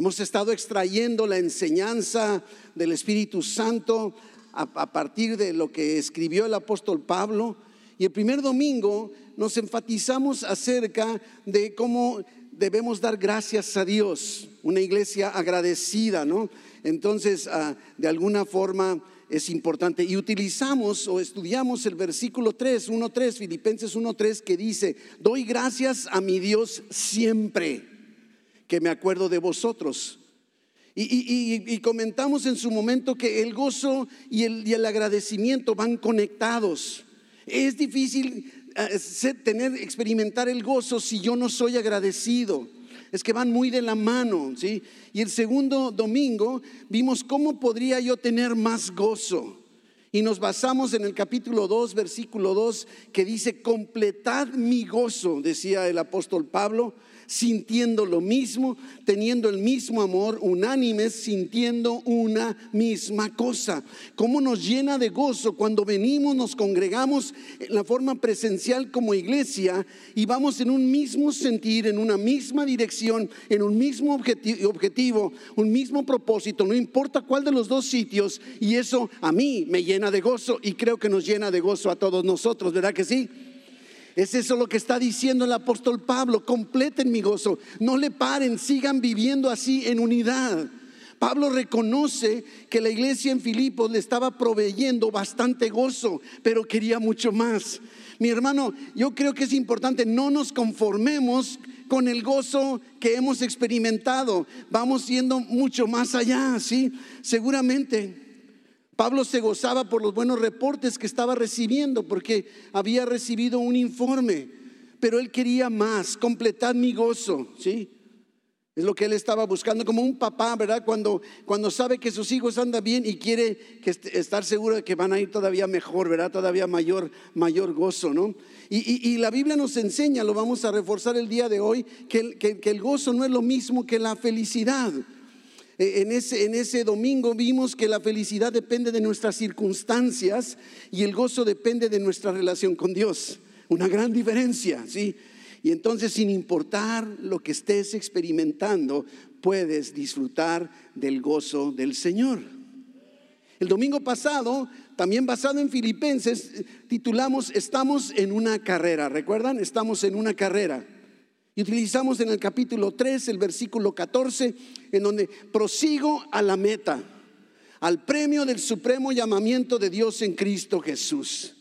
Hemos estado extrayendo la enseñanza del Espíritu Santo a, partir de lo que escribió el apóstol Pablo. Y el primer domingo nos enfatizamos acerca de cómo debemos dar gracias a Dios, una iglesia agradecida, ¿no? Entonces, ah, de alguna forma es importante. Y utilizamos o estudiamos el versículo 3, 1.3, Filipenses 1.3, que dice, doy gracias a mi Dios siempre que me acuerdo de vosotros. Y, comentamos en su momento que el gozo y el, agradecimiento van conectados. Es difícil eh, tener, experimentar el gozo si yo no soy agradecido. Es que van muy de la mano, ¿sí? Y el segundo domingo vimos cómo podría yo tener más gozo. Y nos basamos en el capítulo 2, versículo 2, que dice, completad mi gozo, decía el apóstol Pablo, sintiendo lo mismo, teniendo el mismo amor, unánimes, sintiendo una misma cosa. ¿Cómo nos llena de gozo cuando venimos, nos congregamos en la forma presencial como iglesia y vamos en un mismo sentir, en una misma dirección, en un mismo objetivo, un mismo propósito, no importa cuál de los dos sitios, y eso a mí me llena de gozo y creo que nos llena de gozo a todos nosotros, ¿verdad que sí? Es eso lo que está diciendo el apóstol Pablo. Completen mi gozo. No le paren, sigan viviendo así en unidad. Pablo reconoce que la iglesia en Filipos le estaba proveyendo bastante gozo, pero quería mucho más. Mi hermano, yo creo que es importante, no nos conformemos con el gozo que hemos experimentado. Vamos yendo mucho más allá, ¿sí? Seguramente Pablo se gozaba por los buenos reportes que estaba recibiendo porque había recibido un informe, pero él quería más, completar mi gozo, ¿sí? Es lo que él estaba buscando como un papá, ¿verdad? Cuando, cuando sabe que sus hijos andan bien y quiere que estar seguro de que van a ir todavía mejor, ¿verdad? Todavía mayor, mayor gozo, ¿no? Y, la Biblia nos enseña, lo vamos a reforzar el día de hoy, que, que el gozo no es lo mismo que la felicidad. Eh, en ese, en ese domingo vimos que la felicidad depende de nuestras circunstancias y el gozo depende de nuestra relación con Dios. Una gran diferencia, ¿sí? Y entonces sin importar lo que estés experimentando, puedes disfrutar del gozo del Señor. El domingo pasado, también basado en Filipenses, titulamos Estamos en una carrera. ¿Recuerdan? Estamos en una carrera. Utilizamos en el capítulo 3 el versículo 14, en donde prosigo a la meta, al premio del supremo llamamiento de Dios en Cristo Jesús.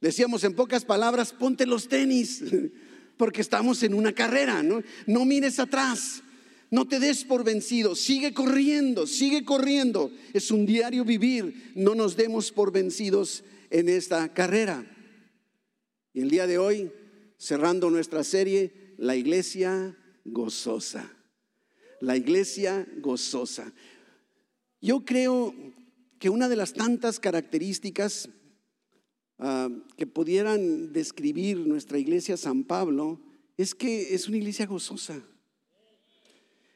Decíamos en pocas palabras, ponte los tenis, porque estamos en una carrera, ¿no? No mires atrás, no te des por vencido, sigue corriendo, sigue corriendo. Es un diario vivir, no nos demos por vencidos en esta carrera. Y el día de hoy, cerrando nuestra serie, la iglesia gozosa. La iglesia gozosa. Yo creo que una de las tantas características ah, que pudieran describir nuestra iglesia San Pablo es que es una iglesia gozosa.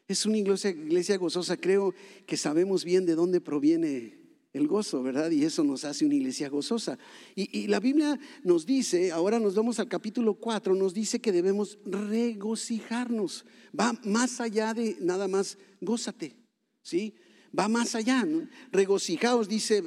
Es una iglesia, iglesia gozosa. Creo que sabemos bien de dónde proviene el gozo, ¿verdad? Y eso nos hace una iglesia gozosa. Y, la Biblia nos dice, ahora nos vamos al capítulo 4, nos dice que debemos regocijarnos. Va más allá de nada más, gózate, ¿sí? Va más allá, Regocijaos, dice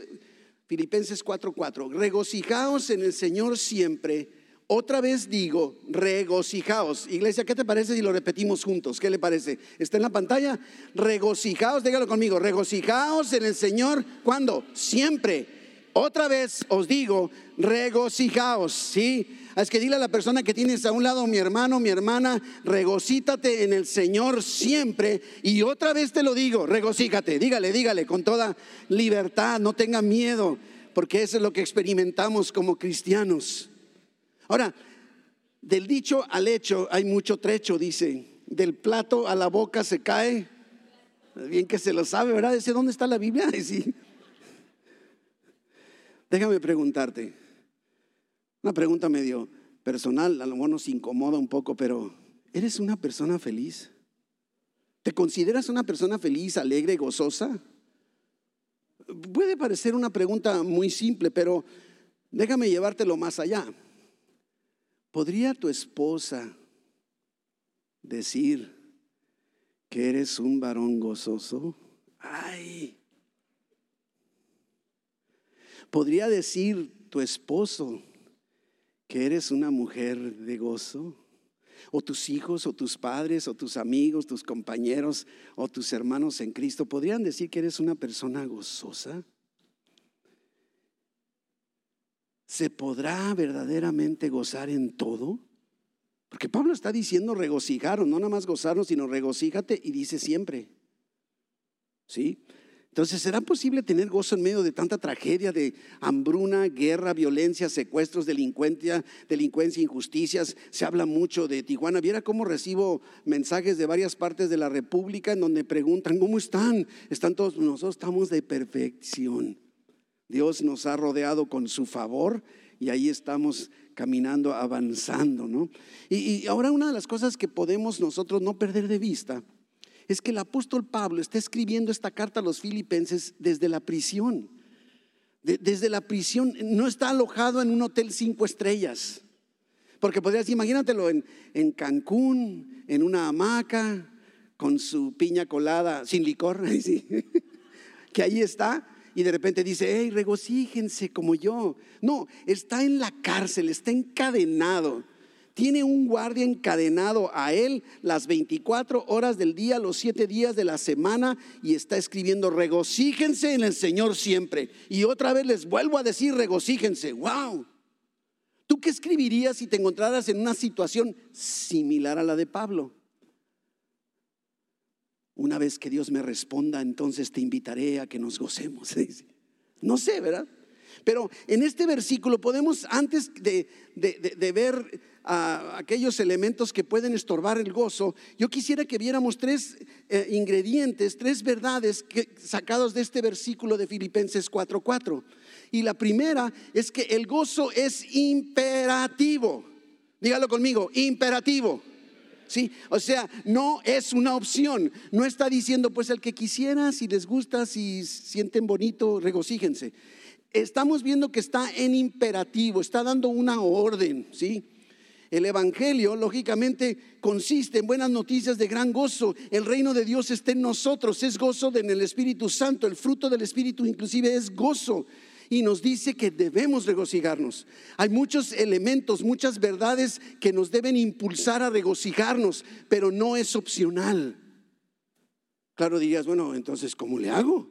Filipenses 4:4, regocijaos en el Señor siempre. Otra vez digo, regocijaos. Iglesia, ¿qué te parece si lo repetimos juntos? ¿Qué le parece? ¿Está en la pantalla? Regocijaos, dígalo conmigo, regocijaos en el Señor. ¿Cuándo? Siempre. Otra vez os digo, regocijaos, ¿sí? Es que dile a la persona que tienes a un lado, mi hermano, mi hermana, regocítate en el Señor siempre. Y otra vez te lo digo, regocíjate, dígale, dígale con toda libertad, no tenga miedo, porque eso es lo que experimentamos como cristianos. Ahora, del dicho al hecho hay mucho trecho, dice. Del plato a la boca se cae. Bien que se lo sabe, ¿verdad? Dice, ¿dónde está la Biblia? Sí. Déjame preguntarte. Una pregunta medio personal, a lo mejor nos incomoda un poco, pero ¿eres una persona feliz? ¿Te consideras una persona feliz, alegre, gozosa? Puede parecer una pregunta muy simple, pero déjame llevártelo más allá. ¿Podría tu esposa decir que eres un varón gozoso? Ay. ¿Podría decir tu esposo que eres una mujer de gozo? ¿O tus hijos, o tus padres, o tus amigos, tus compañeros, o tus hermanos en Cristo podrían decir que eres una persona gozosa? ¿Se podrá verdaderamente gozar en todo? Porque Pablo está diciendo regocijaros, no nada más gozarnos, sino regocíjate y dice siempre. ¿Sí? Entonces, ¿será posible tener gozo en medio de tanta tragedia de hambruna, guerra, violencia, secuestros, delincuencia, delincuencia, injusticias? Se habla mucho de Tijuana. Viera cómo recibo mensajes de varias partes de la República en donde preguntan, ¿cómo están? Están todos, nosotros estamos de perfección. Dios nos ha rodeado con su favor y ahí estamos caminando, avanzando, ¿no? Y, ahora una de las cosas que podemos nosotros no perder de vista es que el apóstol Pablo está escribiendo esta carta a los filipenses desde la prisión. desde la prisión, no está alojado en un hotel cinco estrellas. Porque podrías, imagínatelo en, en Cancún, en una hamaca, con su piña colada, sin licor, que ahí está, y de repente dice, hey, regocíjense como yo. No, está en la cárcel, está encadenado tiene un guardia encadenado a él las 24 horas del día, los 7 días de la semana y está escribiendo, regocíjense en el Señor siempre. Y otra vez les vuelvo a decir, regocíjense. ¡Wow! ¿Tú qué escribirías si te encontraras en una situación similar a la de Pablo? Una vez que Dios me responda, entonces te invitaré a que nos gocemos. No sé, ¿verdad? Pero en este versículo podemos, antes de, ver aquellos elementos que pueden estorbar el gozo, yo quisiera que viéramos tres eh, ingredientes, tres verdades que, sacados de este versículo de Filipenses 4:4. Y la primera es que el gozo es imperativo. Dígalo conmigo, imperativo. ¿Sí? O sea, no es una opción. No está diciendo, pues el que quisiera, si les gusta, si sienten bonito, regocíjense estamos viendo que está en imperativo, está dando una orden, ¿sí? El Evangelio, lógicamente, consiste en buenas noticias de gran gozo. El reino de Dios está en nosotros, es gozo en el Espíritu Santo. El fruto del Espíritu inclusive es gozo. Y nos dice que debemos regocijarnos. Hay muchos elementos, muchas verdades que nos deben impulsar a regocijarnos, pero no es opcional. Claro dirías, bueno, entonces, ¿cómo le hago?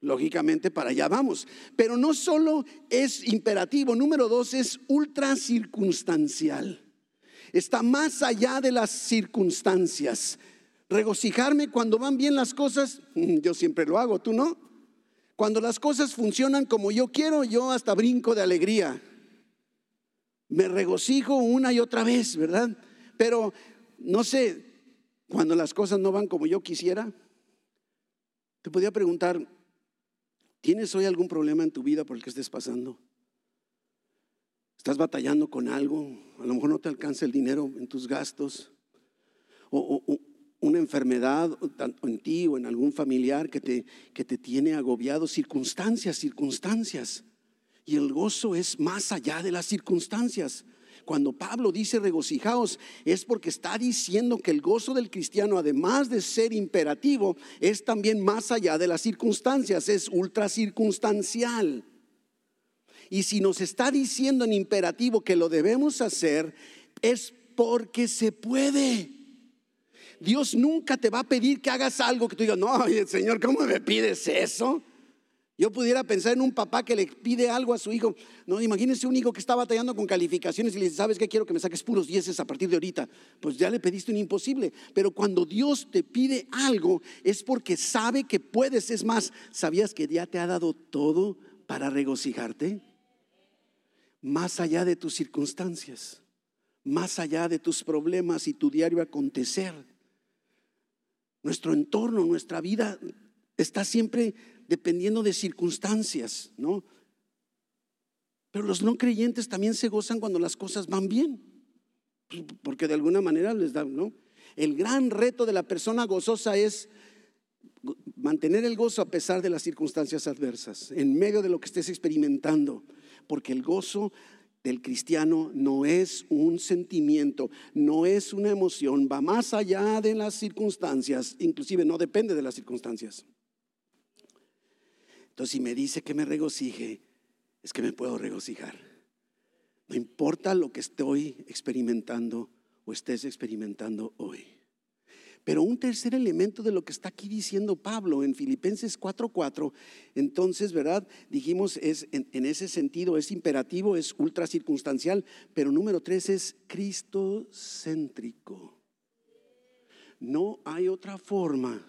Lógicamente para allá vamos. Pero no solo es imperativo, número dos es ultra circunstancial. Está más allá de las circunstancias. Regocijarme cuando van bien las cosas, yo siempre lo hago, tú no. Cuando las cosas funcionan como yo quiero, yo hasta brinco de alegría. Me regocijo una y otra vez, ¿verdad? Pero no sé, cuando las cosas no van como yo quisiera, te podía preguntar, ¿Tienes hoy algún problema en tu vida por el que estés pasando? ¿Estás batallando con algo? A lo mejor no te alcanza el dinero en tus gastos. O, una enfermedad en ti o en algún familiar que te, que te tiene agobiado. Circunstancias, circunstancias. Y el gozo es más allá de las circunstancias. Cuando Pablo dice regocijaos, es porque está diciendo que el gozo del cristiano, además de ser imperativo, es también más allá de las circunstancias, es ultra circunstancial. Y si nos está diciendo en imperativo que lo debemos hacer, es porque se puede. Dios nunca te va a pedir que hagas algo que tú digas, no, Señor, ¿cómo me pides eso? Yo pudiera pensar en un papá que le pide algo a su hijo. No, imagínense un hijo que está batallando con calificaciones y le dice, ¿sabes qué? Quiero que me saques puros dieces a partir de ahorita. Pues ya le pediste un imposible. Pero cuando Dios te pide algo es porque sabe que puedes. Es más, ¿sabías que ya te ha dado todo para regocijarte? Más allá de tus circunstancias, más allá de tus problemas y tu diario acontecer. Nuestro entorno, nuestra vida está siempre dependiendo de circunstancias, ¿no? Pero los no creyentes también se gozan cuando las cosas van bien, porque de alguna manera les da, ¿no? El gran reto de la persona gozosa es mantener el gozo a pesar de las circunstancias adversas, en medio de lo que estés experimentando, porque el gozo del cristiano no es un sentimiento, no es una emoción, va más allá de las circunstancias, inclusive no depende de las circunstancias. Entonces, si me dice que me regocije, es que me puedo regocijar. No importa lo que estoy experimentando o estés experimentando hoy. Pero un tercer elemento de lo que está aquí diciendo Pablo en Filipenses 4:4, entonces, ¿verdad? Dijimos, es en, ese sentido, es imperativo, es ultra circunstancial, pero número tres es cristocéntrico. No hay otra forma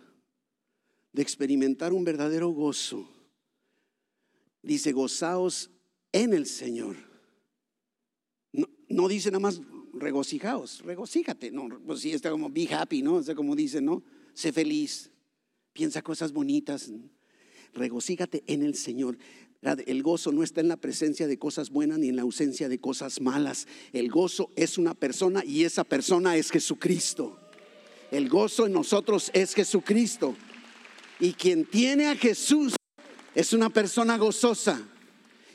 de experimentar un verdadero gozo. Dice, gozaos en el Señor. No, no dice nada más regocijaos, regocíjate, no, pues sí, está como be happy, ¿no? O sea, como dice, ¿no? Sé feliz, piensa cosas bonitas, regocíjate en el Señor. El gozo no está en la presencia de cosas buenas ni en la ausencia de cosas malas. El gozo es una persona y esa persona es Jesucristo. El gozo en nosotros es Jesucristo. Y quien tiene a Jesús es una persona gozosa.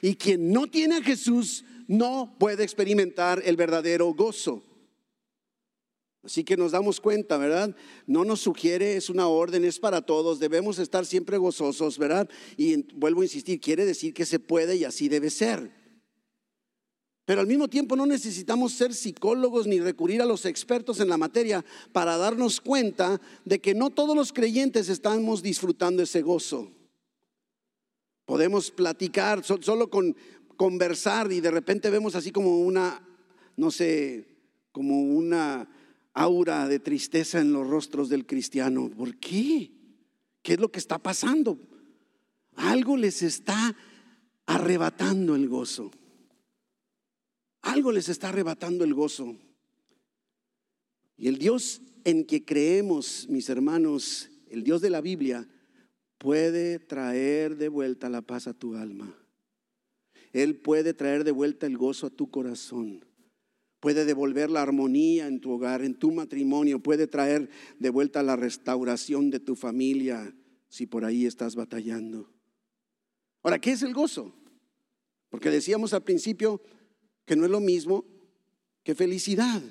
Y quien no tiene a Jesús no puede experimentar el verdadero gozo. Así que nos damos cuenta, ¿verdad? No nos sugiere, es una orden, es para todos, debemos estar siempre gozosos, ¿verdad? Y vuelvo a insistir, quiere decir que se puede y así debe ser. Pero al mismo tiempo no necesitamos ser psicólogos ni recurrir a los expertos en la materia para darnos cuenta de que no todos los creyentes estamos disfrutando ese gozo. Podemos platicar solo con conversar y de repente vemos así como una, no sé, como una aura de tristeza en los rostros del cristiano. ¿Por qué? ¿Qué es lo que está pasando? Algo les está arrebatando el gozo. Algo les está arrebatando el gozo. Y el Dios en que creemos, mis hermanos, el Dios de la Biblia, puede traer de vuelta la paz a tu alma. Él puede traer de vuelta el gozo a tu corazón. Puede devolver la armonía en tu hogar, en tu matrimonio. Puede traer de vuelta la restauración de tu familia si por ahí estás batallando. Ahora, ¿qué es el gozo? Porque decíamos al principio que no es lo mismo que felicidad.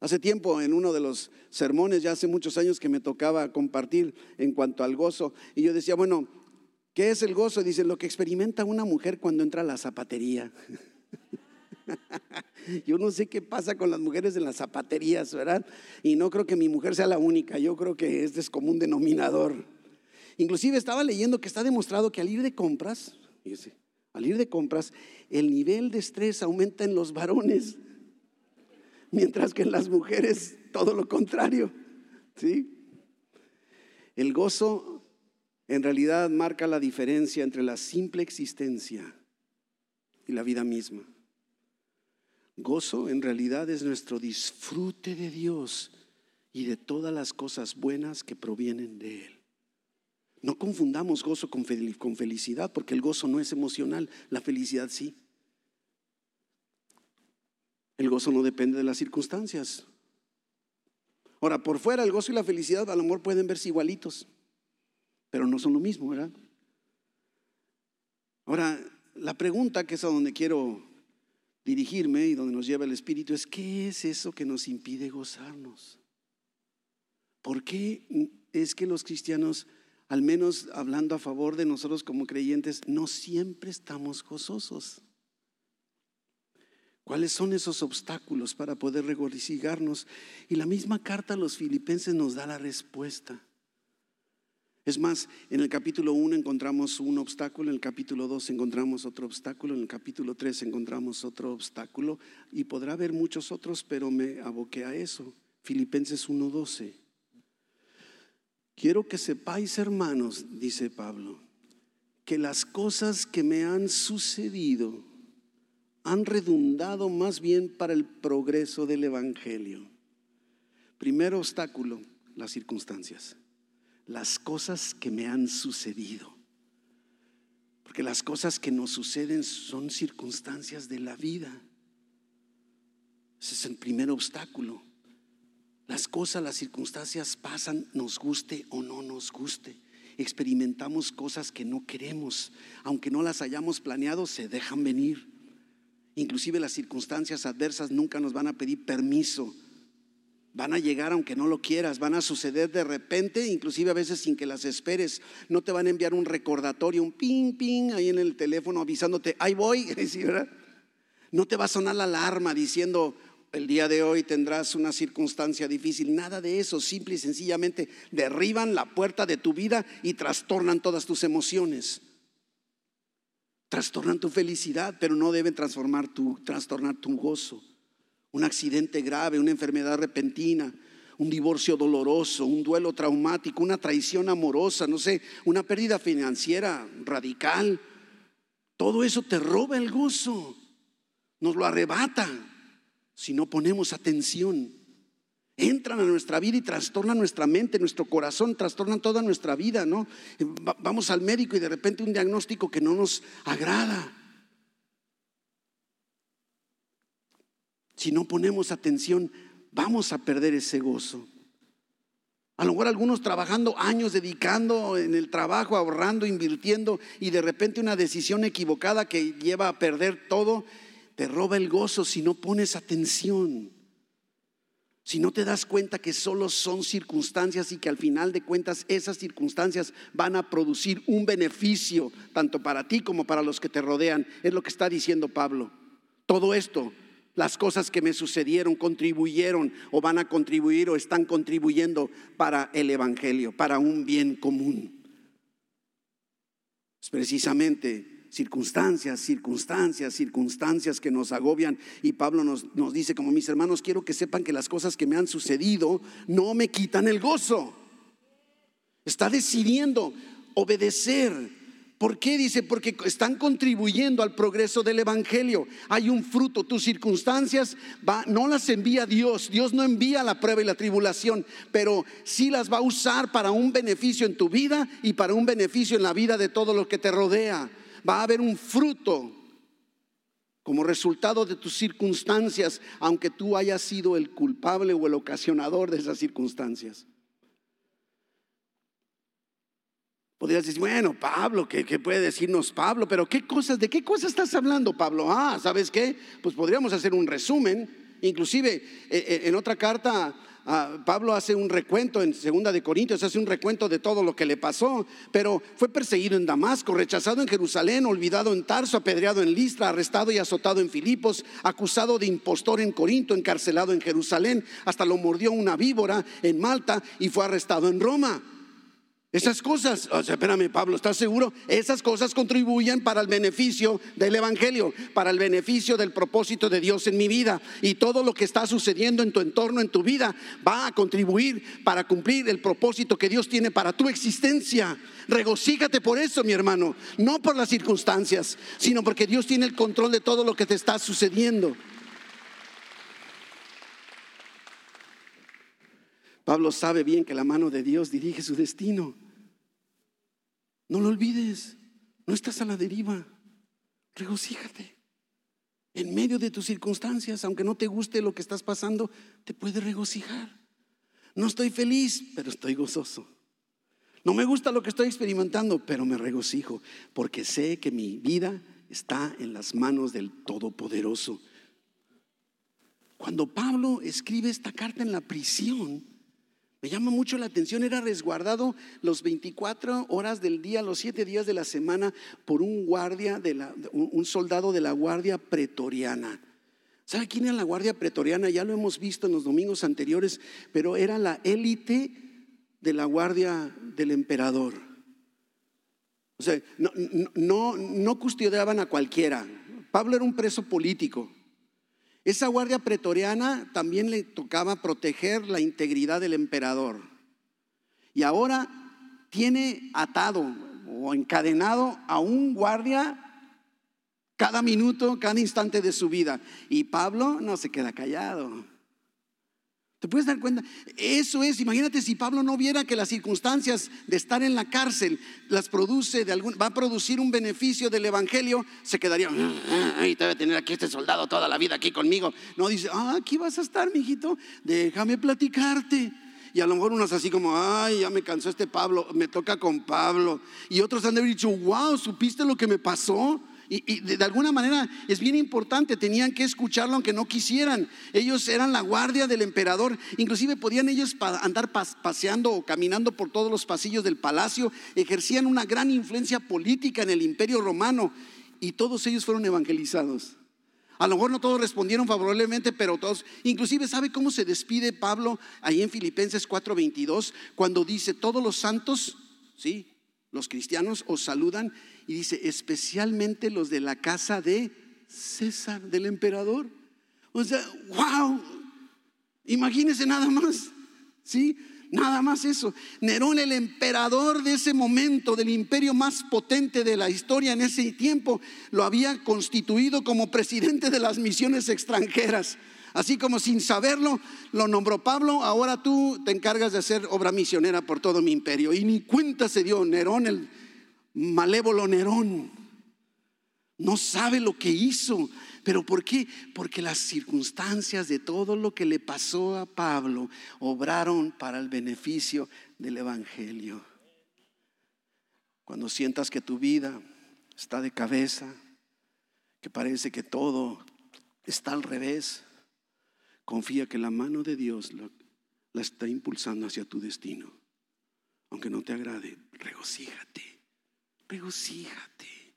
Hace tiempo en uno de los sermones, ya hace muchos años que me tocaba compartir en cuanto al gozo, y yo decía, bueno, ¿Qué es el gozo? Dice, lo que experimenta una mujer cuando entra a la zapatería. Yo no sé qué pasa con las mujeres en las zapaterías, ¿verdad? Y no creo que mi mujer sea la única, yo creo que este es como denominador. Inclusive estaba leyendo que está demostrado que al ir de compras, al ir de compras, el nivel de estrés aumenta en los varones, mientras que en las mujeres todo lo contrario. ¿Sí? El gozo en realidad marca la diferencia entre la simple existencia y la vida misma. Gozo en realidad es nuestro disfrute de Dios y de todas las cosas buenas que provienen de Él. No confundamos gozo con felicidad, porque el gozo no es emocional, la felicidad sí. El gozo no depende de las circunstancias. Ahora, por fuera el gozo y la felicidad al amor pueden verse igualitos pero no son lo mismo, ¿verdad? Ahora, la pregunta que es a donde quiero dirigirme y donde nos lleva el Espíritu es, ¿qué es eso que nos impide gozarnos? ¿Por qué es que los cristianos, al menos hablando a favor de nosotros como creyentes, no siempre estamos gozosos? ¿Cuáles son esos obstáculos para poder regocijarnos? Y la misma carta a los filipenses nos da la respuesta. Es más, en el capítulo 1 encontramos un obstáculo, en el capítulo 2 encontramos otro obstáculo, en el capítulo 3 encontramos otro obstáculo y podrá haber muchos otros, pero me aboqué a eso. Filipenses 1:12. Quiero que sepáis, hermanos, dice Pablo, que las cosas que me han sucedido han redundado más bien para el progreso del Evangelio. Primer obstáculo, las circunstancias las cosas que me han sucedido. Porque las cosas que nos suceden son circunstancias de la vida. Ese es el primer obstáculo. Las cosas, las circunstancias pasan, nos guste o no nos guste. Experimentamos cosas que no queremos, aunque no las hayamos planeado, se dejan venir. Inclusive las circunstancias adversas nunca nos van a pedir permiso. Van a llegar aunque no lo quieras, van a suceder de repente, inclusive a veces sin que las esperes. No te van a enviar un recordatorio, un ping, ping ahí en el teléfono avisándote, ahí voy. No te va a sonar la alarma diciendo, el día de hoy tendrás una circunstancia difícil. Nada de eso, simple y sencillamente derriban la puerta de tu vida y trastornan todas tus emociones. Trastornan tu felicidad, pero no deben transformar tu, trastornar tu gozo. Un accidente grave, una enfermedad repentina, un divorcio doloroso, un duelo traumático, una traición amorosa, no sé, una pérdida financiera radical. Todo eso te roba el gozo, nos lo arrebata si no ponemos atención. Entran a nuestra vida y trastornan nuestra mente, nuestro corazón, trastornan toda nuestra vida, ¿no? Vamos al médico y de repente un diagnóstico que no nos agrada. Si no ponemos atención, vamos a perder ese gozo. A lo mejor algunos trabajando años, dedicando en el trabajo, ahorrando, invirtiendo, y de repente una decisión equivocada que lleva a perder todo, te roba el gozo si no pones atención. Si no te das cuenta que solo son circunstancias y que al final de cuentas esas circunstancias van a producir un beneficio tanto para ti como para los que te rodean, es lo que está diciendo Pablo. Todo esto, las cosas que me sucedieron contribuyeron o van a contribuir o están contribuyendo para el Evangelio, para un bien común. Es precisamente circunstancias, circunstancias, circunstancias que nos agobian. Y Pablo nos, nos, dice, como mis hermanos, quiero que sepan que las cosas que me han sucedido no me quitan el gozo. Está decidiendo obedecer. ¿Por qué? Dice, porque están contribuyendo al progreso del Evangelio. Hay un fruto. Tus circunstancias va, no las envía Dios. Dios no envía la prueba y la tribulación, pero sí las va a usar para un beneficio en tu vida y para un beneficio en la vida de todo lo que te rodea va a haber un fruto como resultado de tus circunstancias, aunque tú hayas sido el culpable o el ocasionador de esas circunstancias. Podrías decir, bueno, Pablo, ¿qué, puede decirnos Pablo? Pero ¿qué cosas, de qué cosas estás hablando, Pablo? Ah, ¿sabes qué? Pues podríamos hacer un resumen. Inclusive eh, eh, en otra carta Ah, Pablo hace un recuento en Segunda de Corintios, hace un recuento de todo lo que le pasó, pero fue perseguido en Damasco, rechazado en Jerusalén, olvidado en Tarso, apedreado en Listra, arrestado y azotado en Filipos, acusado de impostor en Corinto, encarcelado en Jerusalén, hasta lo mordió una víbora en Malta y fue arrestado en Roma. Esas cosas, o sea, espérame Pablo, ¿estás seguro? Esas cosas contribuyen para el beneficio del Evangelio, para el beneficio del propósito de Dios en mi vida. Y todo lo que está sucediendo en tu entorno, en tu vida, va a contribuir para cumplir el propósito que Dios tiene para tu existencia. Regocíjate por eso, mi hermano, no por las circunstancias, sino porque Dios tiene el control de todo lo que te está sucediendo. Pablo sabe bien que la mano de Dios dirige su destino. No lo olvides, no estás a la deriva. Regocíjate. En medio de tus circunstancias, aunque no te guste lo que estás pasando, te puedes regocijar. No estoy feliz, pero estoy gozoso. No me gusta lo que estoy experimentando, pero me regocijo, porque sé que mi vida está en las manos del Todopoderoso. Cuando Pablo escribe esta carta en la prisión, me llama mucho la atención, era resguardado los 24 horas del día, los 7 días de la semana por un guardia, de la, un soldado de la guardia pretoriana. ¿Sabe quién era la guardia pretoriana? Ya lo hemos visto en los domingos anteriores, pero era la élite de la guardia del emperador. O sea, no, custodiaban a cualquiera. Pablo era un preso político. Esa guardia pretoriana también le tocaba proteger la integridad del emperador. Y ahora tiene atado o encadenado a un guardia cada minuto, cada instante de su vida. Y Pablo no se queda callado. ¿Te puedes dar cuenta? Eso es, imagínate si Pablo no viera que las circunstancias de estar en la cárcel las produce de algún, va a producir un beneficio del evangelio, se quedaría, ay, te voy a tener aquí este soldado toda la vida aquí conmigo. No dice, ah, aquí vas a estar, mijito, déjame platicarte. Y a lo mejor unos así como, ay, ya me cansó este Pablo, me toca con Pablo. Y otros han de haber dicho, wow, ¿supiste lo que me pasó? Y, de, alguna manera es bien importante, tenían que escucharlo aunque no quisieran. Ellos eran la guardia del emperador, inclusive podían ellos andar paseando o caminando por todos los pasillos del palacio, ejercían una gran influencia política en el imperio romano. Y todos ellos fueron evangelizados. A lo mejor no todos respondieron favorablemente, pero todos, inclusive sabe cómo se despide Pablo ahí en Filipenses 4:22 cuando dice, todos los santos, sí, los cristianos os saludan y dice, especialmente los de la casa de César, del emperador. O sea, wow, imagínense nada más, ¿sí? Nada más eso. Nerón, el emperador de ese momento, del imperio más potente de la historia en ese tiempo, lo había constituido como presidente de las misiones extranjeras. Así como sin saberlo, lo nombró Pablo, ahora tú te encargas de hacer obra misionera por todo mi imperio. Y ni cuenta se dio Nerón, el malévolo Nerón. No sabe lo que hizo. ¿Pero por qué? Porque las circunstancias de todo lo que le pasó a Pablo obraron para el beneficio del Evangelio. Cuando sientas que tu vida está de cabeza, que parece que todo está al revés, confía que la mano de Dios la está impulsando hacia tu destino. Aunque no te agrade, regocíjate, regocíjate.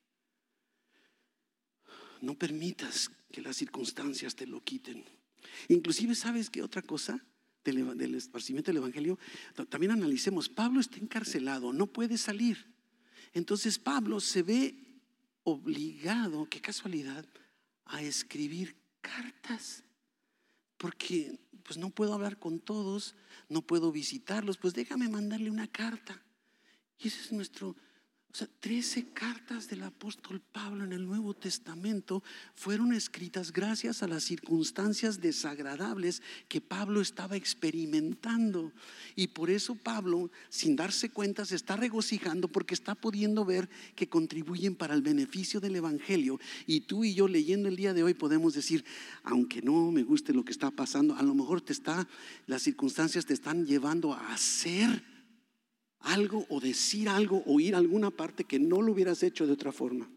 No permitas que las circunstancias te lo quiten. Inclusive, ¿sabes qué otra cosa? Del, del esparcimiento del Evangelio, también analicemos, Pablo está encarcelado, no puede salir. Entonces Pablo se ve obligado, qué casualidad, a escribir cartas. Porque pues no puedo hablar con todos, no puedo visitarlos, pues déjame mandarle una carta. Y ese es nuestro o sea, trece cartas del apóstol Pablo en el Nuevo Testamento fueron escritas gracias a las circunstancias desagradables que Pablo estaba experimentando. Y por eso Pablo, sin darse cuenta, se está regocijando porque está pudiendo ver que contribuyen para el beneficio del Evangelio. Y tú y yo leyendo el día de hoy podemos decir, aunque no me guste lo que está pasando, a lo mejor te está, las circunstancias te están llevando a hacer algo o decir algo o ir a alguna parte que no lo hubieras hecho de otra forma.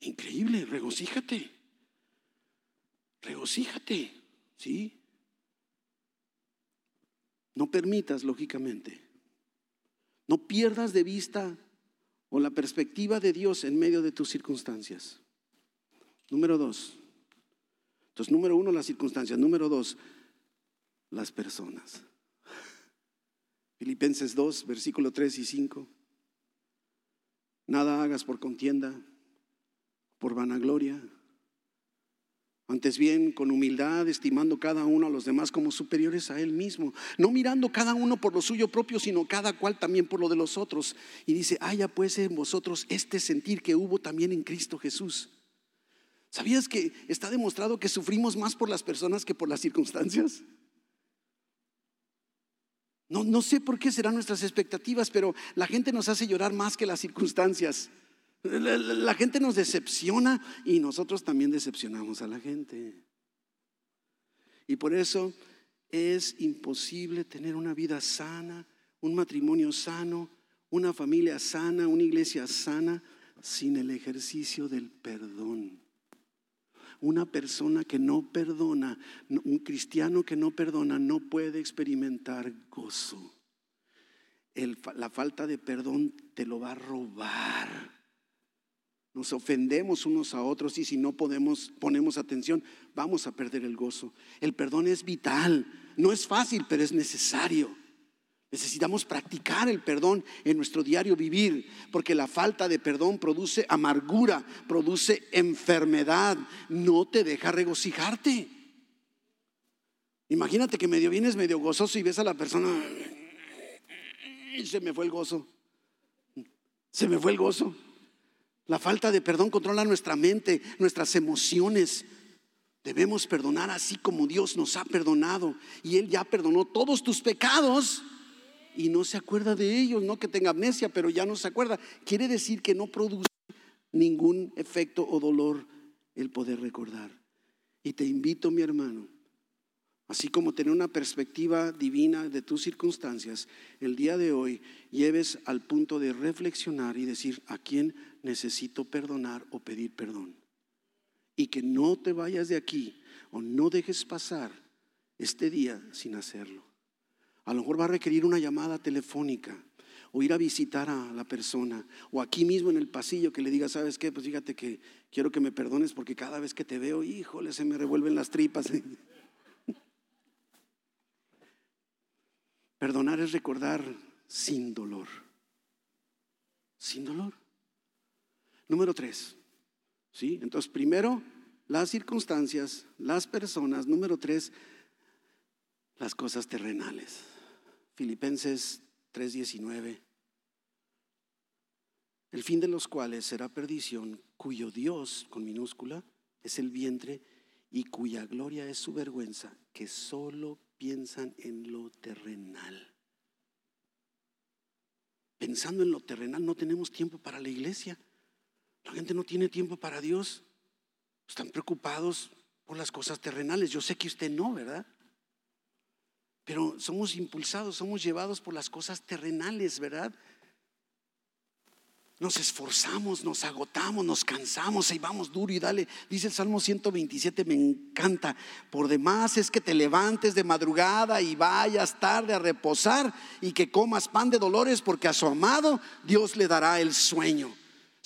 Increíble, regocíjate. Regocíjate, ¿sí? No permitas, lógicamente, no pierdas de vista o la perspectiva de Dios en medio de tus circunstancias. Número dos. Entonces, número uno, las circunstancias. Número dos, las personas. Filipenses 2, versículo 3 y 5. Nada hagas por contienda, por vanagloria. Antes bien, con humildad, estimando cada uno a los demás como superiores a él mismo, no mirando cada uno por lo suyo propio, sino cada cual también por lo de los otros. Y dice, haya pues en vosotros este sentir que hubo también en Cristo Jesús. ¿Sabías que está demostrado que sufrimos más por las personas que por las circunstancias? No, sé por qué serán nuestras expectativas, pero la gente nos hace llorar más que las circunstancias. La, gente nos decepciona y nosotros también decepcionamos a la gente. Y por eso es imposible tener una vida sana, un matrimonio sano, una familia sana, una iglesia sana, sin el ejercicio del perdón. Una persona que no perdona, un cristiano que no perdona, no puede experimentar gozo. la falta de perdón te lo va a robar. Nos ofendemos unos a otros y si no podemos, ponemos atención, vamos a perder el gozo. El perdón es vital, no es fácil, pero es necesario. Necesitamos practicar el perdón en nuestro diario vivir, porque la falta de perdón produce amargura, produce enfermedad, no te deja regocijarte. Imagínate que medio vienes medio gozoso y ves a la persona y se me fue el gozo. Se me fue el gozo. La falta de perdón controla nuestra mente, nuestras emociones. Debemos perdonar así como Dios nos ha perdonado. Y Él ya perdonó todos tus pecados y no se acuerda de ellos, no que tenga amnesia, pero ya no se acuerda. Quiere decir que no produce ningún efecto o dolor el poder recordar. Y te invito, mi hermano, así como tener una perspectiva divina de tus circunstancias, el día de hoy lleves al punto de reflexionar y decir a quién necesito perdonar o pedir perdón. Y que no te vayas de aquí o no dejes pasar este día sin hacerlo. A lo mejor va a requerir una llamada telefónica o ir a visitar a la persona o aquí mismo en el pasillo que le diga, ¿sabes qué? Pues fíjate que quiero que me perdones porque cada vez que te veo, híjole, se me revuelven las tripas. Perdonar es recordar sin dolor. Sin dolor. Número tres. ¿Sí? Entonces, primero, las circunstancias, las personas. Número tres, las cosas terrenales. Filipenses 3:19. El fin de los cuales será perdición, cuyo Dios, con minúscula, es el vientre y cuya gloria es su vergüenza, que solo piensan en lo terrenal. Pensando en lo terrenal, no tenemos tiempo para la iglesia. La gente no tiene tiempo para Dios. Están preocupados por las cosas terrenales. Yo sé que usted no, ¿verdad? Pero somos impulsados, somos llevados por las cosas terrenales, ¿verdad? Nos esforzamos, nos agotamos, nos cansamos y vamos duro y dale. Dice el Salmo 127, me encanta. Por demás es que te levantes de madrugada y vayas tarde a reposar y que comas pan de dolores porque a su amado Dios le dará el sueño.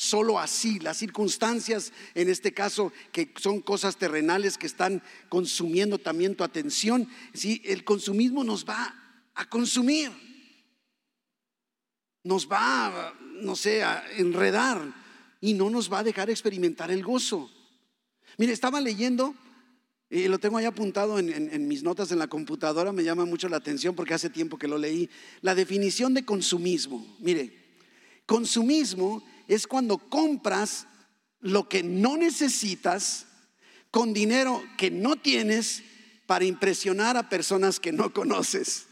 Solo así, las circunstancias, en este caso, que son cosas terrenales que están consumiendo también tu atención, ¿sí? el consumismo nos va a consumir, nos va, no sé, a enredar y no nos va a dejar experimentar el gozo. Mire, estaba leyendo, y lo tengo ahí apuntado en, en mis notas en la computadora, me llama mucho la atención porque hace tiempo que lo leí, la definición de consumismo. Mire, consumismo es cuando compras lo que no necesitas con dinero que no tienes para impresionar a personas que no conoces.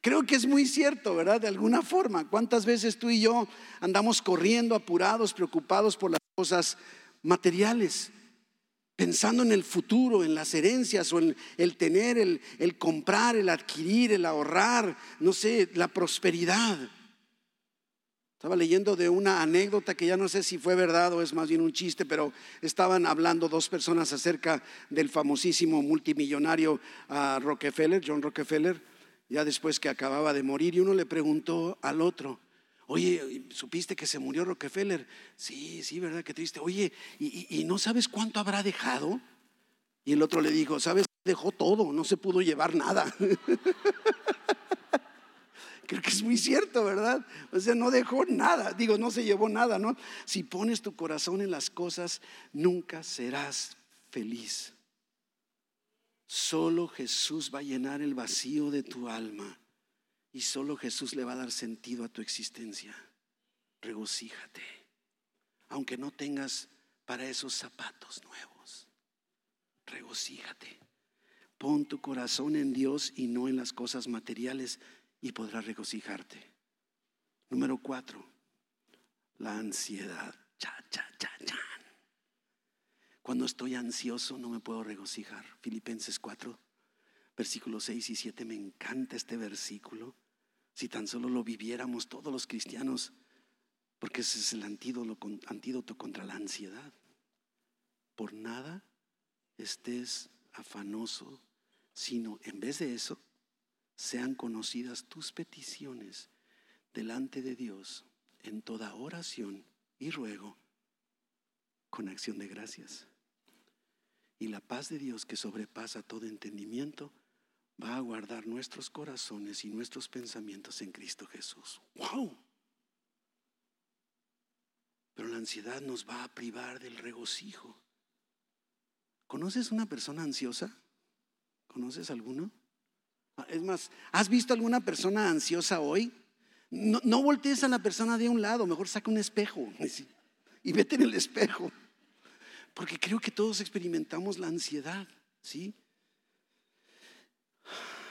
Creo que es muy cierto, ¿verdad? De alguna forma. ¿Cuántas veces tú y yo andamos corriendo, apurados, preocupados por las cosas materiales? Pensando en el futuro, en las herencias o en el tener, el, el comprar, el adquirir, el ahorrar, no sé, la prosperidad. Estaba leyendo de una anécdota que ya no sé si fue verdad o es más bien un chiste, pero estaban hablando dos personas acerca del famosísimo multimillonario ah, Rockefeller, John Rockefeller, ya después que acababa de morir, y uno le preguntó al otro, Oye, ¿supiste que se murió Rockefeller? Sí, sí, ¿verdad? Qué triste. Oye, ¿y, no sabes cuánto habrá dejado? Y el otro le dijo, ¿sabes? Dejó todo, no se pudo llevar nada. Creo que es muy cierto, ¿verdad? O sea, no dejó nada, digo, no se llevó nada, ¿no? Si pones tu corazón en las cosas, nunca serás feliz. Solo Jesús va a llenar el vacío de tu alma y solo Jesús le va a dar sentido a tu existencia. Regocíjate, aunque no tengas para esos zapatos nuevos. Regocíjate. Pon tu corazón en Dios y no en las cosas materiales y podrás regocijarte. Número cuatro, la ansiedad. Cuando estoy ansioso no me puedo regocijar. Filipenses 4, versículos 6 y 7, me encanta este versículo. Si tan solo lo viviéramos todos los cristianos, porque ese es el antídoto, antídoto contra la ansiedad. Por nada estés afanoso, sino en vez de eso, sean conocidas tus peticiones delante de Dios en toda oración y ruego con acción de gracias. Y la paz de Dios que sobrepasa todo entendimiento va a guardar nuestros corazones y nuestros pensamientos en Cristo Jesús. ¡Wow! Pero la ansiedad nos va a privar del regocijo. ¿Conoces una persona ansiosa? ¿Conoces alguno? Es más, ¿has visto alguna persona ansiosa hoy? No, no voltees a la persona de un lado, mejor saca un espejo y vete en el espejo. Porque creo que todos experimentamos la ansiedad, ¿sí?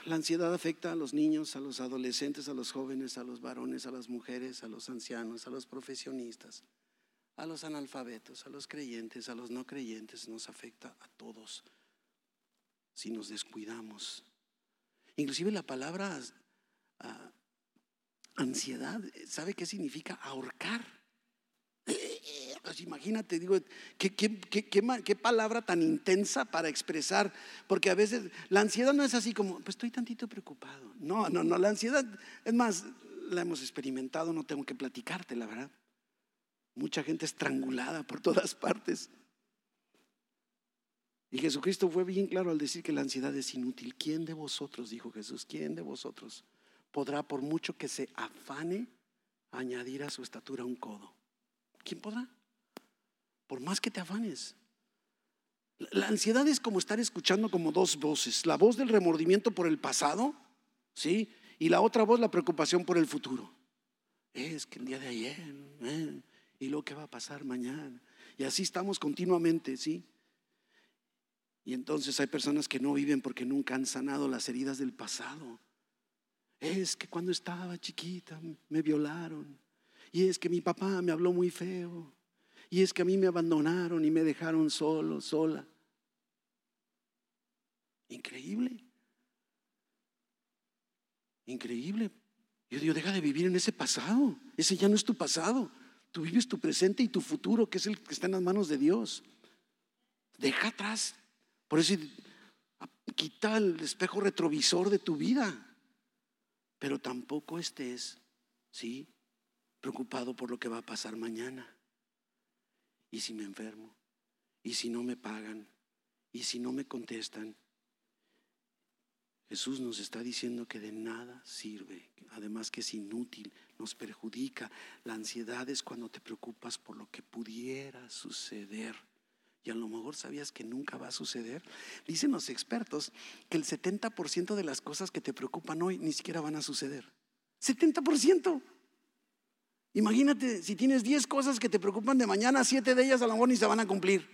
La ansiedad afecta a los niños, a los adolescentes, a los jóvenes, a los varones, a las mujeres, a los ancianos, a los profesionistas, a los analfabetos, a los creyentes, a los no creyentes, nos afecta a todos. si nos descuidamos. Inclusive la palabra ah, ansiedad, ¿sabe qué significa? Ahorcar. Pues imagínate, digo, ¿qué, qué, palabra tan intensa para expresar, porque a veces la ansiedad no es así como, pues estoy tantito preocupado. No, no, no, la ansiedad, es más, la hemos experimentado, no tengo que platicarte, la verdad. Mucha gente estrangulada por todas partes. Y Jesucristo fue bien claro al decir que la ansiedad es inútil. ¿Quién de vosotros, dijo Jesús, quién de vosotros podrá, por mucho que se afane, añadir a su estatura un codo? ¿Quién podrá? Por más que te afanes. La ansiedad es como estar escuchando como dos voces. La voz del remordimiento por el pasado, ¿sí? Y la otra voz, la preocupación por el futuro. Es que el día de ayer, ¿eh? y lo que va a pasar mañana. Y así estamos continuamente, ¿sí? Y entonces hay personas que no viven porque nunca han sanado las heridas del pasado. Es que cuando estaba chiquita me violaron. Y es que mi papá me habló muy feo. Y es que a mí me abandonaron y me dejaron solo, sola. Increíble. Increíble. Yo digo, deja de vivir en ese pasado. Ese ya no es tu pasado. Tú vives tu presente y tu futuro, que es el que está en las manos de Dios. Deja atrás. Por eso quita el espejo retrovisor de tu vida. Pero tampoco estés, ¿sí? Preocupado por lo que va a pasar mañana. ¿Y si me enfermo? ¿Y si no me pagan? ¿Y si no me contestan? Jesús nos está diciendo que de nada sirve, además que es inútil, nos perjudica. La ansiedad es cuando te preocupas por lo que pudiera suceder. Y a lo mejor sabías que nunca va a suceder. Dicen los expertos que el 70% de las cosas que te preocupan hoy ni siquiera van a suceder. 70%. Imagínate, si tienes 10 cosas que te preocupan de mañana, 7 de ellas a lo mejor ni se van a cumplir.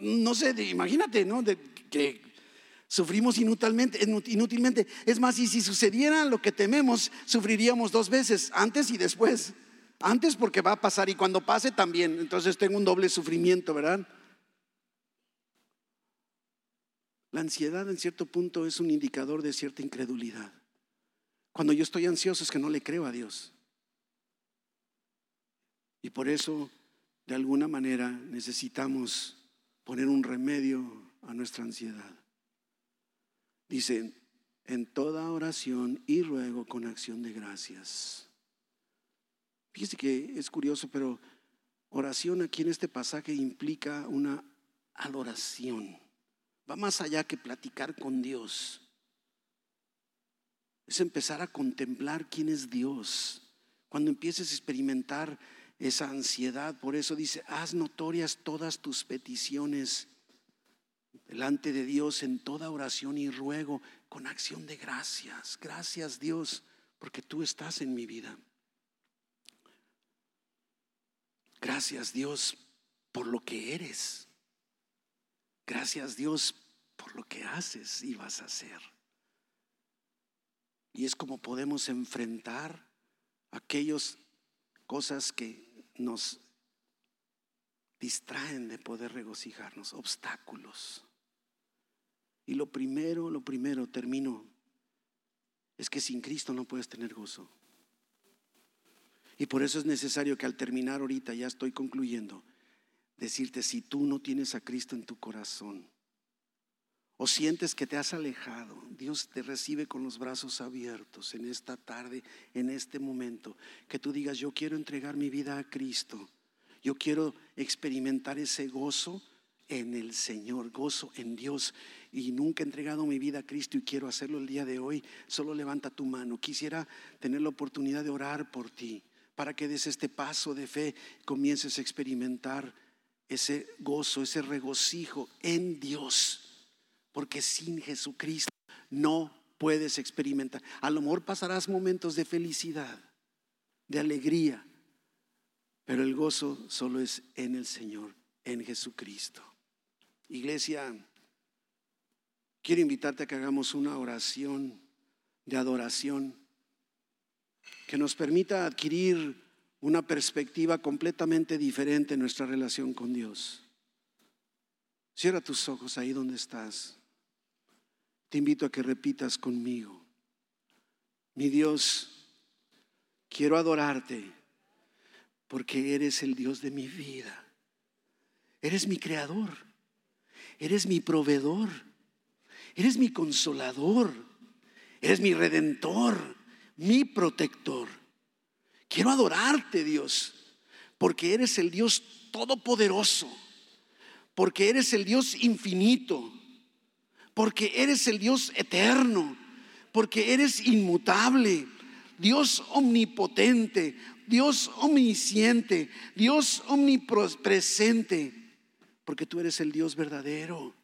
No sé, imagínate, ¿no? Que Sufrimos inútilmente, inútilmente. Es más, y si sucediera lo que tememos, sufriríamos dos veces, antes y después. Antes porque va a pasar y cuando pase también. Entonces tengo un doble sufrimiento, ¿verdad? La ansiedad en cierto punto es un indicador de cierta incredulidad. Cuando yo estoy ansioso es que no le creo a Dios. Y por eso, de alguna manera, necesitamos poner un remedio a nuestra ansiedad. Dice, en toda oración y ruego con acción de gracias. Fíjese que es curioso, pero oración aquí en este pasaje implica una adoración. Va más allá que platicar con Dios. Es empezar a contemplar quién es Dios. Cuando empieces a experimentar esa ansiedad, por eso dice, haz notorias todas tus peticiones delante de Dios en toda oración y ruego con acción de gracias. Gracias Dios, porque tú estás en mi vida. Gracias Dios por lo que eres. Gracias Dios por lo que haces y vas a hacer. Y es como podemos enfrentar aquellas cosas que nos distraen de poder regocijarnos, obstáculos. Y lo primero, lo primero, termino, es que sin Cristo no puedes tener gozo. Y por eso es necesario que al terminar ahorita, ya estoy concluyendo, decirte, si tú no tienes a Cristo en tu corazón, o sientes que te has alejado, Dios te recibe con los brazos abiertos en esta tarde, en este momento, que tú digas, yo quiero entregar mi vida a Cristo, yo quiero experimentar ese gozo en el Señor, gozo en Dios. Y nunca he entregado mi vida a Cristo y quiero hacerlo el día de hoy. Solo levanta tu mano. Quisiera tener la oportunidad de orar por ti para que des este paso de fe, comiences a experimentar ese gozo, ese regocijo en Dios. Porque sin Jesucristo no puedes experimentar. A lo mejor pasarás momentos de felicidad, de alegría, pero el gozo solo es en el Señor, en Jesucristo. Iglesia, quiero invitarte a que hagamos una oración de adoración que nos permita adquirir una perspectiva completamente diferente en nuestra relación con Dios. Cierra tus ojos ahí donde estás. te invito a que repitas conmigo. Mi Dios, quiero adorarte porque eres el Dios de mi vida. Eres mi creador. Eres mi proveedor. Eres mi consolador. Eres mi redentor, mi protector. Quiero adorarte, Dios, porque eres el Dios todopoderoso, porque eres el Dios infinito, porque eres el Dios eterno, porque eres inmutable, Dios omnipotente, Dios omnisciente, Dios omnipresente, porque tú eres el Dios verdadero,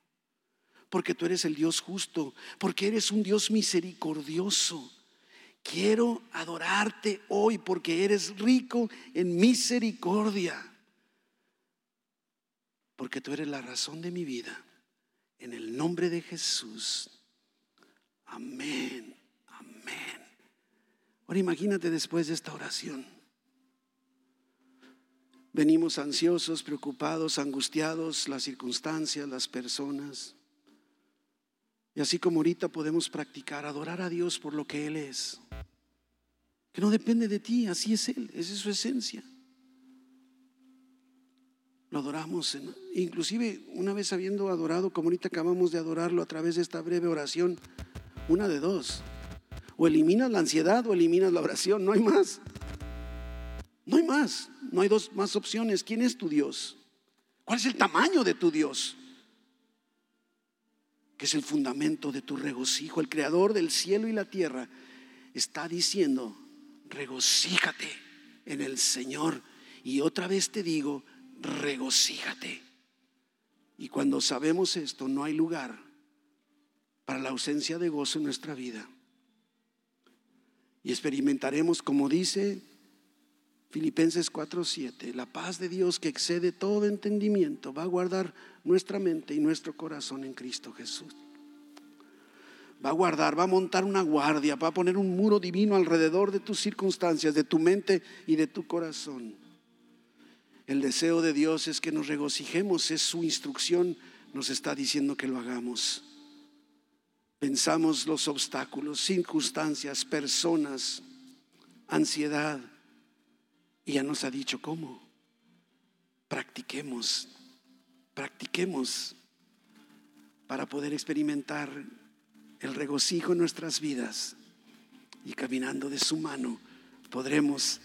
porque tú eres el Dios justo, porque eres un Dios misericordioso. Quiero adorarte hoy porque eres rico en misericordia, porque tú eres la razón de mi vida. En el nombre de Jesús. Amén, amén. Ahora imagínate después de esta oración. Venimos ansiosos, preocupados, angustiados, las circunstancias, las personas. Y así como ahorita podemos practicar, adorar a Dios por lo que Él es. Que no depende de ti, así es Él, esa es su esencia. Lo adoramos, inclusive una vez habiendo adorado, como ahorita acabamos de adorarlo a través de esta breve oración, una de dos. O eliminas la ansiedad o eliminas la oración, no hay más. No hay más, no hay dos más opciones. ¿Quién es tu Dios? ¿Cuál es el tamaño de tu Dios? Que es el fundamento de tu regocijo. El creador del cielo y la tierra está diciendo, regocíjate en el Señor. Y otra vez te digo, regocíjate. Y cuando sabemos esto, no hay lugar para la ausencia de gozo en nuestra vida. Y experimentaremos, como dice Filipenses 4:7, la paz de Dios que excede todo entendimiento va a guardar nuestra mente y nuestro corazón en Cristo Jesús. Va a guardar, va a montar una guardia, va a poner un muro divino alrededor de tus circunstancias, de tu mente y de tu corazón. El deseo de Dios es que nos regocijemos, es su instrucción, nos está diciendo que lo hagamos. Pensamos los obstáculos, circunstancias, personas, ansiedad, y ya nos ha dicho cómo. Practiquemos, practiquemos para poder experimentar el regocijo en nuestras vidas y caminando de su mano podremos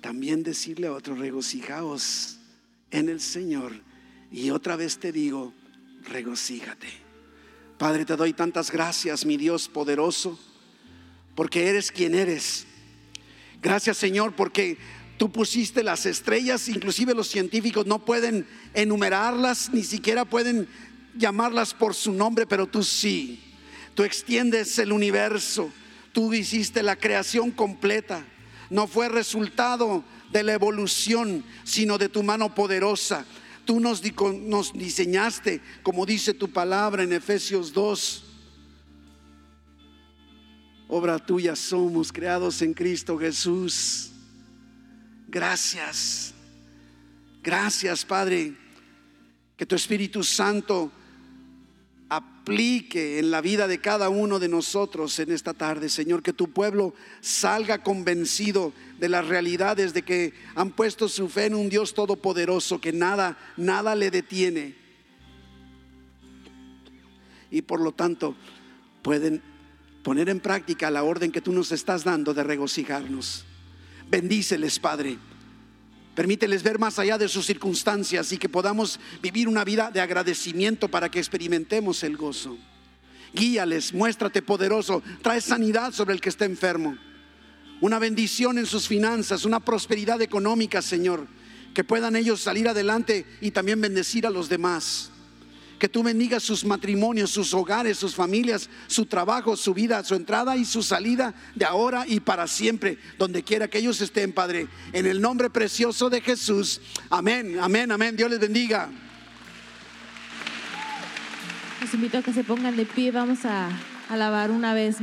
también decirle a otros, regocijaos en el Señor. Y otra vez te digo, regocíjate. Padre, te doy tantas gracias, mi Dios poderoso, porque eres quien eres. Gracias, Señor, porque tú pusiste las estrellas, inclusive los científicos no pueden enumerarlas, ni siquiera pueden llamarlas por su nombre, pero tú sí. Tú extiendes el universo, tú hiciste la creación completa no fue resultado de la evolución, sino de tu mano poderosa. Tú nos, diseñaste, como dice tu palabra en Efesios 2. Obra tuya somos, creados en Cristo Jesús. Gracias. Gracias, Padre, que tu Espíritu Santo aplique en la vida de cada uno de nosotros en esta tarde, Señor, que tu pueblo salga convencido de las realidades de que han puesto su fe en un Dios todopoderoso, que nada, nada le detiene. Y por lo tanto pueden poner en práctica la orden que tú nos estás dando de regocijarnos. Bendíceles, Padre. Permíteles ver más allá de sus circunstancias y que podamos vivir una vida de agradecimiento para que experimentemos el gozo. Guíales, muéstrate poderoso, trae sanidad sobre el que está enfermo, una bendición en sus finanzas, una prosperidad económica, Señor, que puedan ellos salir adelante y también bendecir a los demás que tú bendigas sus matrimonios, sus hogares, sus familias, su trabajo, su vida, su entrada y su salida de ahora y para siempre, donde quiera que ellos estén, Padre. En el nombre precioso de Jesús. Amén, amén, amén. Dios les bendiga. Los invito a que se pongan de pie. Vamos a alabar una vez.